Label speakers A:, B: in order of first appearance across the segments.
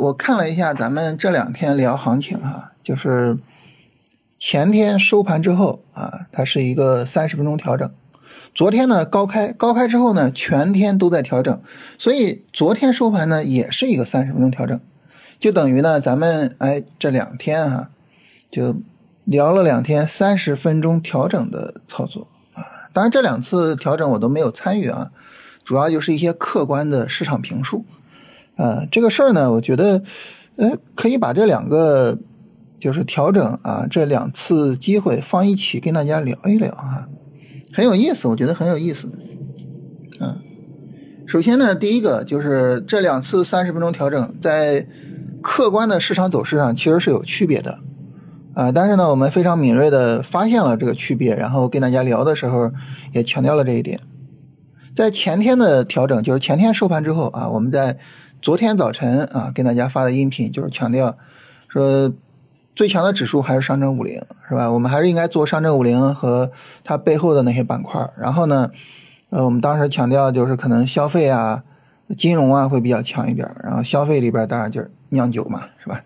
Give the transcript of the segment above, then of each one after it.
A: 我看了一下咱们这两天聊行情啊，就是前天收盘之后啊，它是一个三十分钟调整。昨天呢高开，高开之后呢全天都在调整，所以昨天收盘呢也是一个三十分钟调整，就等于呢咱们哎这两天哈就聊了两天三十分钟调整的操作啊。当然这两次调整我都没有参与啊，主要就是一些客观的市场评述。呃，这个事儿呢，我觉得，呃，可以把这两个就是调整啊，这两次机会放一起跟大家聊一聊啊，很有意思，我觉得很有意思。嗯，首先呢，第一个就是这两次三十分钟调整，在客观的市场走势上其实是有区别的啊，但是呢，我们非常敏锐的发现了这个区别，然后跟大家聊的时候也强调了这一点。在前天的调整，就是前天收盘之后啊，我们在。昨天早晨啊，跟大家发的音频就是强调说，最强的指数还是上证五零，是吧？我们还是应该做上证五零和它背后的那些板块。然后呢，呃，我们当时强调就是可能消费啊、金融啊会比较强一点。然后消费里边当然就是酿酒嘛，是吧？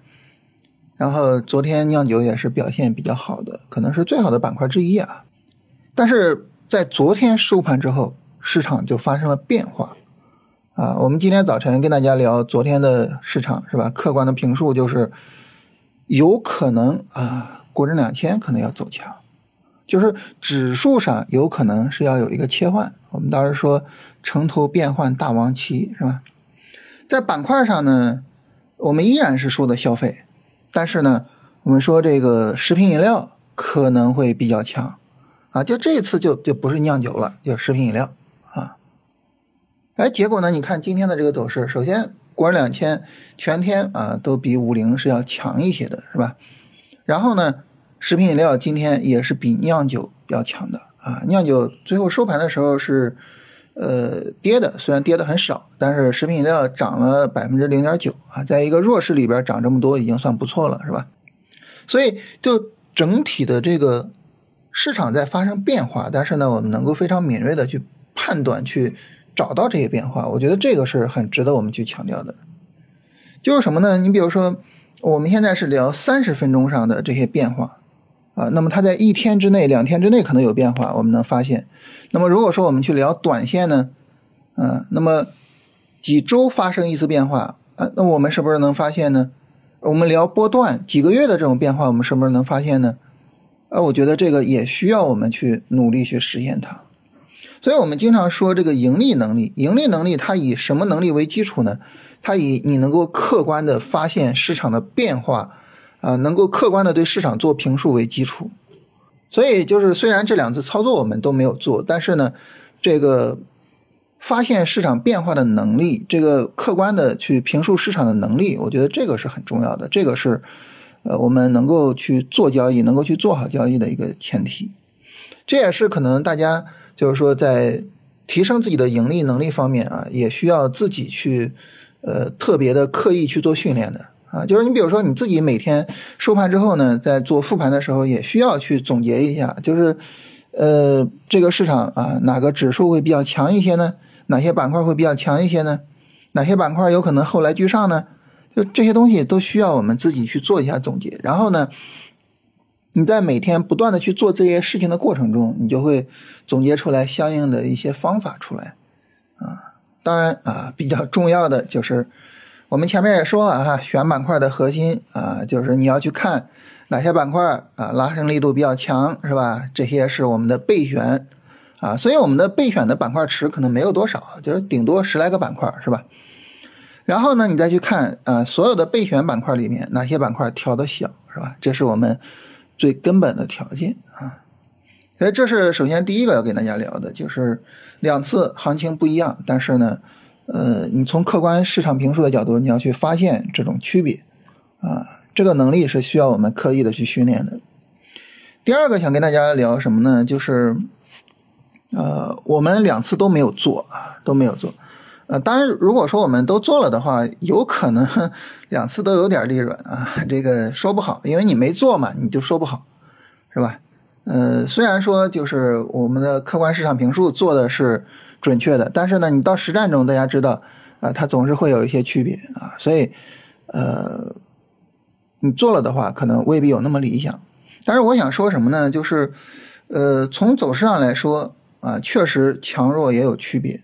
A: 然后昨天酿酒也是表现比较好的，可能是最好的板块之一啊。但是在昨天收盘之后，市场就发生了变化。啊，我们今天早晨跟大家聊昨天的市场是吧？客观的评述就是有可能啊，国证两千可能要走强，就是指数上有可能是要有一个切换。我们当时说城头变换大王旗是吧？在板块上呢，我们依然是说的消费，但是呢，我们说这个食品饮料可能会比较强啊，就这次就就不是酿酒了，就食品饮料。哎，结果呢？你看今天的这个走势，首先国证两千全天啊都比五零是要强一些的，是吧？然后呢，食品饮料今天也是比酿酒要强的啊。酿酒最后收盘的时候是呃跌的，虽然跌的很少，但是食品饮料涨了百分之零点九啊，在一个弱势里边涨这么多已经算不错了，是吧？所以就整体的这个市场在发生变化，但是呢，我们能够非常敏锐的去判断去。找到这些变化，我觉得这个是很值得我们去强调的。就是什么呢？你比如说，我们现在是聊三十分钟上的这些变化啊，那么它在一天之内、两天之内可能有变化，我们能发现。那么如果说我们去聊短线呢，嗯，那么几周发生一次变化啊，那我们是不是能发现呢？我们聊波段几个月的这种变化，我们是不是能发现呢？啊，我觉得这个也需要我们去努力去实现它。所以我们经常说这个盈利能力，盈利能力它以什么能力为基础呢？它以你能够客观的发现市场的变化，啊，能够客观的对市场做评述为基础。所以就是虽然这两次操作我们都没有做，但是呢，这个发现市场变化的能力，这个客观的去评述市场的能力，我觉得这个是很重要的。这个是呃我们能够去做交易，能够去做好交易的一个前提。这也是可能大家。就是说，在提升自己的盈利能力方面啊，也需要自己去呃特别的刻意去做训练的啊。就是你比如说你自己每天收盘之后呢，在做复盘的时候，也需要去总结一下，就是呃这个市场啊哪个指数会比较强一些呢？哪些板块会比较强一些呢？哪些板块有可能后来居上呢？就这些东西都需要我们自己去做一下总结，然后呢。你在每天不断的去做这些事情的过程中，你就会总结出来相应的一些方法出来，啊，当然啊，比较重要的就是我们前面也说了哈，选板块的核心啊，就是你要去看哪些板块啊拉升力度比较强，是吧？这些是我们的备选啊，所以我们的备选的板块池可能没有多少，就是顶多十来个板块，是吧？然后呢，你再去看啊，所有的备选板块里面哪些板块调的小，是吧？这是我们。最根本的条件啊，所以这是首先第一个要跟大家聊的，就是两次行情不一样，但是呢，呃，你从客观市场评述的角度，你要去发现这种区别啊，这个能力是需要我们刻意的去训练的。第二个想跟大家聊什么呢？就是呃，我们两次都没有做啊，都没有做。呃，当然，如果说我们都做了的话，有可能 两次都有点利润啊，这个说不好，因为你没做嘛，你就说不好，是吧？呃，虽然说就是我们的客观市场评述做的是准确的，但是呢，你到实战中，大家知道啊，它总是会有一些区别啊，所以呃，你做了的话，可能未必有那么理想。但是我想说什么呢？就是，呃，从走势上来说啊，确实强弱也有区别。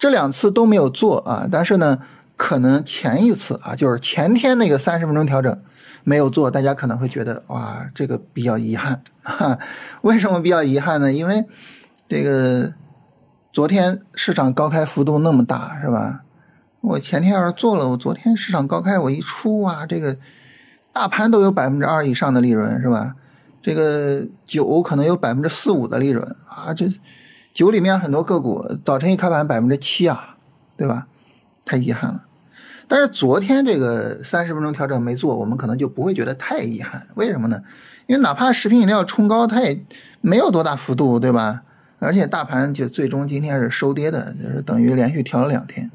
A: 这两次都没有做啊，但是呢，可能前一次啊，就是前天那个三十分钟调整没有做，大家可能会觉得哇，这个比较遗憾。哈，为什么比较遗憾呢？因为这个昨天市场高开幅度那么大，是吧？我前天要是做了，我昨天市场高开我一出啊，这个大盘都有百分之二以上的利润，是吧？这个酒可能有百分之四五的利润啊，这。酒里面很多个股早晨一开盘百分之七啊，对吧？太遗憾了。但是昨天这个三十分钟调整没做，我们可能就不会觉得太遗憾。为什么呢？因为哪怕食品饮料冲高，它也没有多大幅度，对吧？而且大盘就最终今天是收跌的，就是等于连续调了两天。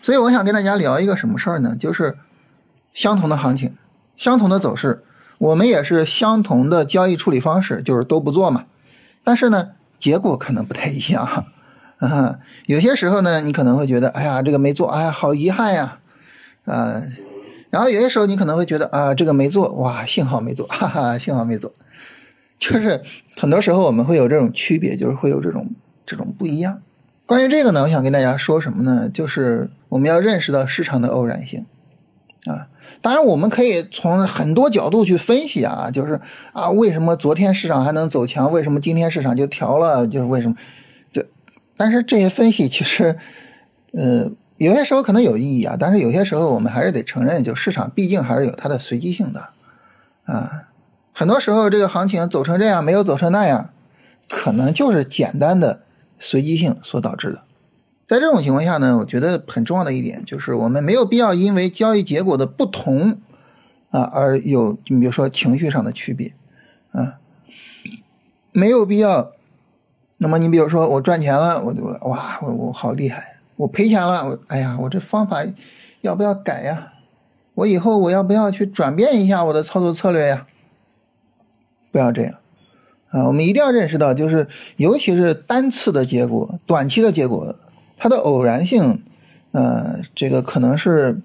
A: 所以我想跟大家聊一个什么事儿呢？就是相同的行情，相同的走势，我们也是相同的交易处理方式，就是都不做嘛。但是呢？结果可能不太一样，啊，有些时候呢，你可能会觉得，哎呀，这个没做，哎呀，好遗憾呀，啊，然后有些时候你可能会觉得，啊，这个没做，哇，幸好没做，哈哈，幸好没做，就是很多时候我们会有这种区别，就是会有这种这种不一样。关于这个呢，我想跟大家说什么呢？就是我们要认识到市场的偶然性。啊，当然我们可以从很多角度去分析啊，就是啊，为什么昨天市场还能走强？为什么今天市场就调了？就是为什么？就，但是这些分析其实，呃，有些时候可能有意义啊，但是有些时候我们还是得承认，就市场毕竟还是有它的随机性的啊。很多时候这个行情走成这样，没有走成那样，可能就是简单的随机性所导致的。在这种情况下呢，我觉得很重要的一点就是，我们没有必要因为交易结果的不同啊而有，你比如说情绪上的区别啊，没有必要。那么你比如说我赚钱了，我就哇，我我好厉害；我赔钱了，我哎呀，我这方法要不要改呀？我以后我要不要去转变一下我的操作策略呀？不要这样啊！我们一定要认识到，就是尤其是单次的结果、短期的结果。它的偶然性，呃，这个可能是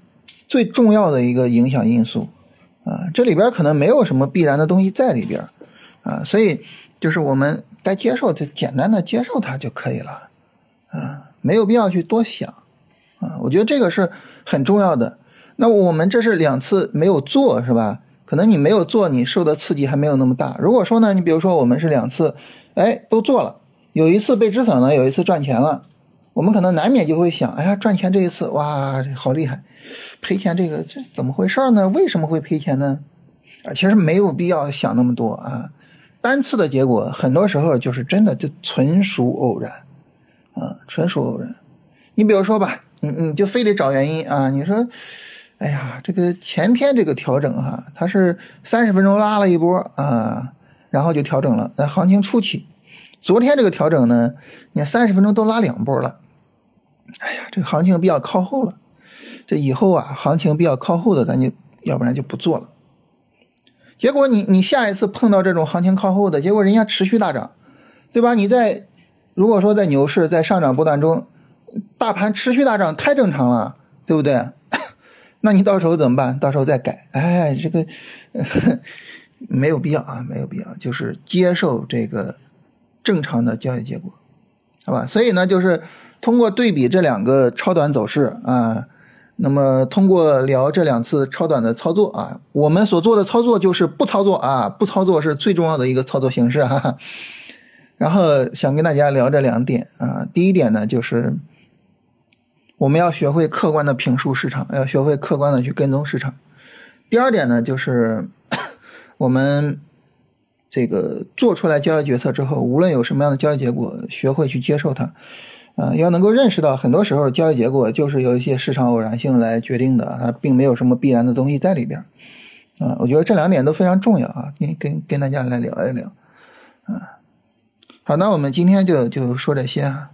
A: 最重要的一个影响因素，啊，这里边可能没有什么必然的东西在里边，啊，所以就是我们该接受就简单的接受它就可以了，啊，没有必要去多想，啊，我觉得这个是很重要的。那我们这是两次没有做，是吧？可能你没有做，你受的刺激还没有那么大。如果说呢，你比如说我们是两次，哎，都做了，有一次被止损了，有一次赚钱了。我们可能难免就会想，哎呀，赚钱这一次，哇，好厉害！赔钱这个，这怎么回事呢？为什么会赔钱呢？啊，其实没有必要想那么多啊。单次的结果，很多时候就是真的就纯属偶然，啊，纯属偶然。你比如说吧，你你就非得找原因啊。你说，哎呀，这个前天这个调整哈，它是三十分钟拉了一波啊，然后就调整了，在行情初期。昨天这个调整呢，你看三十分钟都拉两波了。哎呀，这个行情比较靠后了，这以后啊，行情比较靠后的，咱就要不然就不做了。结果你你下一次碰到这种行情靠后的，结果人家持续大涨，对吧？你在如果说在牛市在上涨波段中，大盘持续大涨太正常了，对不对？那你到时候怎么办？到时候再改。哎，这个 没有必要啊，没有必要，就是接受这个正常的交易结果，好吧？所以呢，就是。通过对比这两个超短走势啊，那么通过聊这两次超短的操作啊，我们所做的操作就是不操作啊，不操作是最重要的一个操作形式哈。然后想跟大家聊这两点啊，第一点呢就是我们要学会客观的评述市场，要学会客观的去跟踪市场。第二点呢就是 我们这个做出来交易决策之后，无论有什么样的交易结果，学会去接受它。啊，要能够认识到，很多时候交易结果就是由一些市场偶然性来决定的，它并没有什么必然的东西在里边。啊，我觉得这两点都非常重要啊，跟跟跟大家来聊一聊。啊，好，那我们今天就就说这些啊。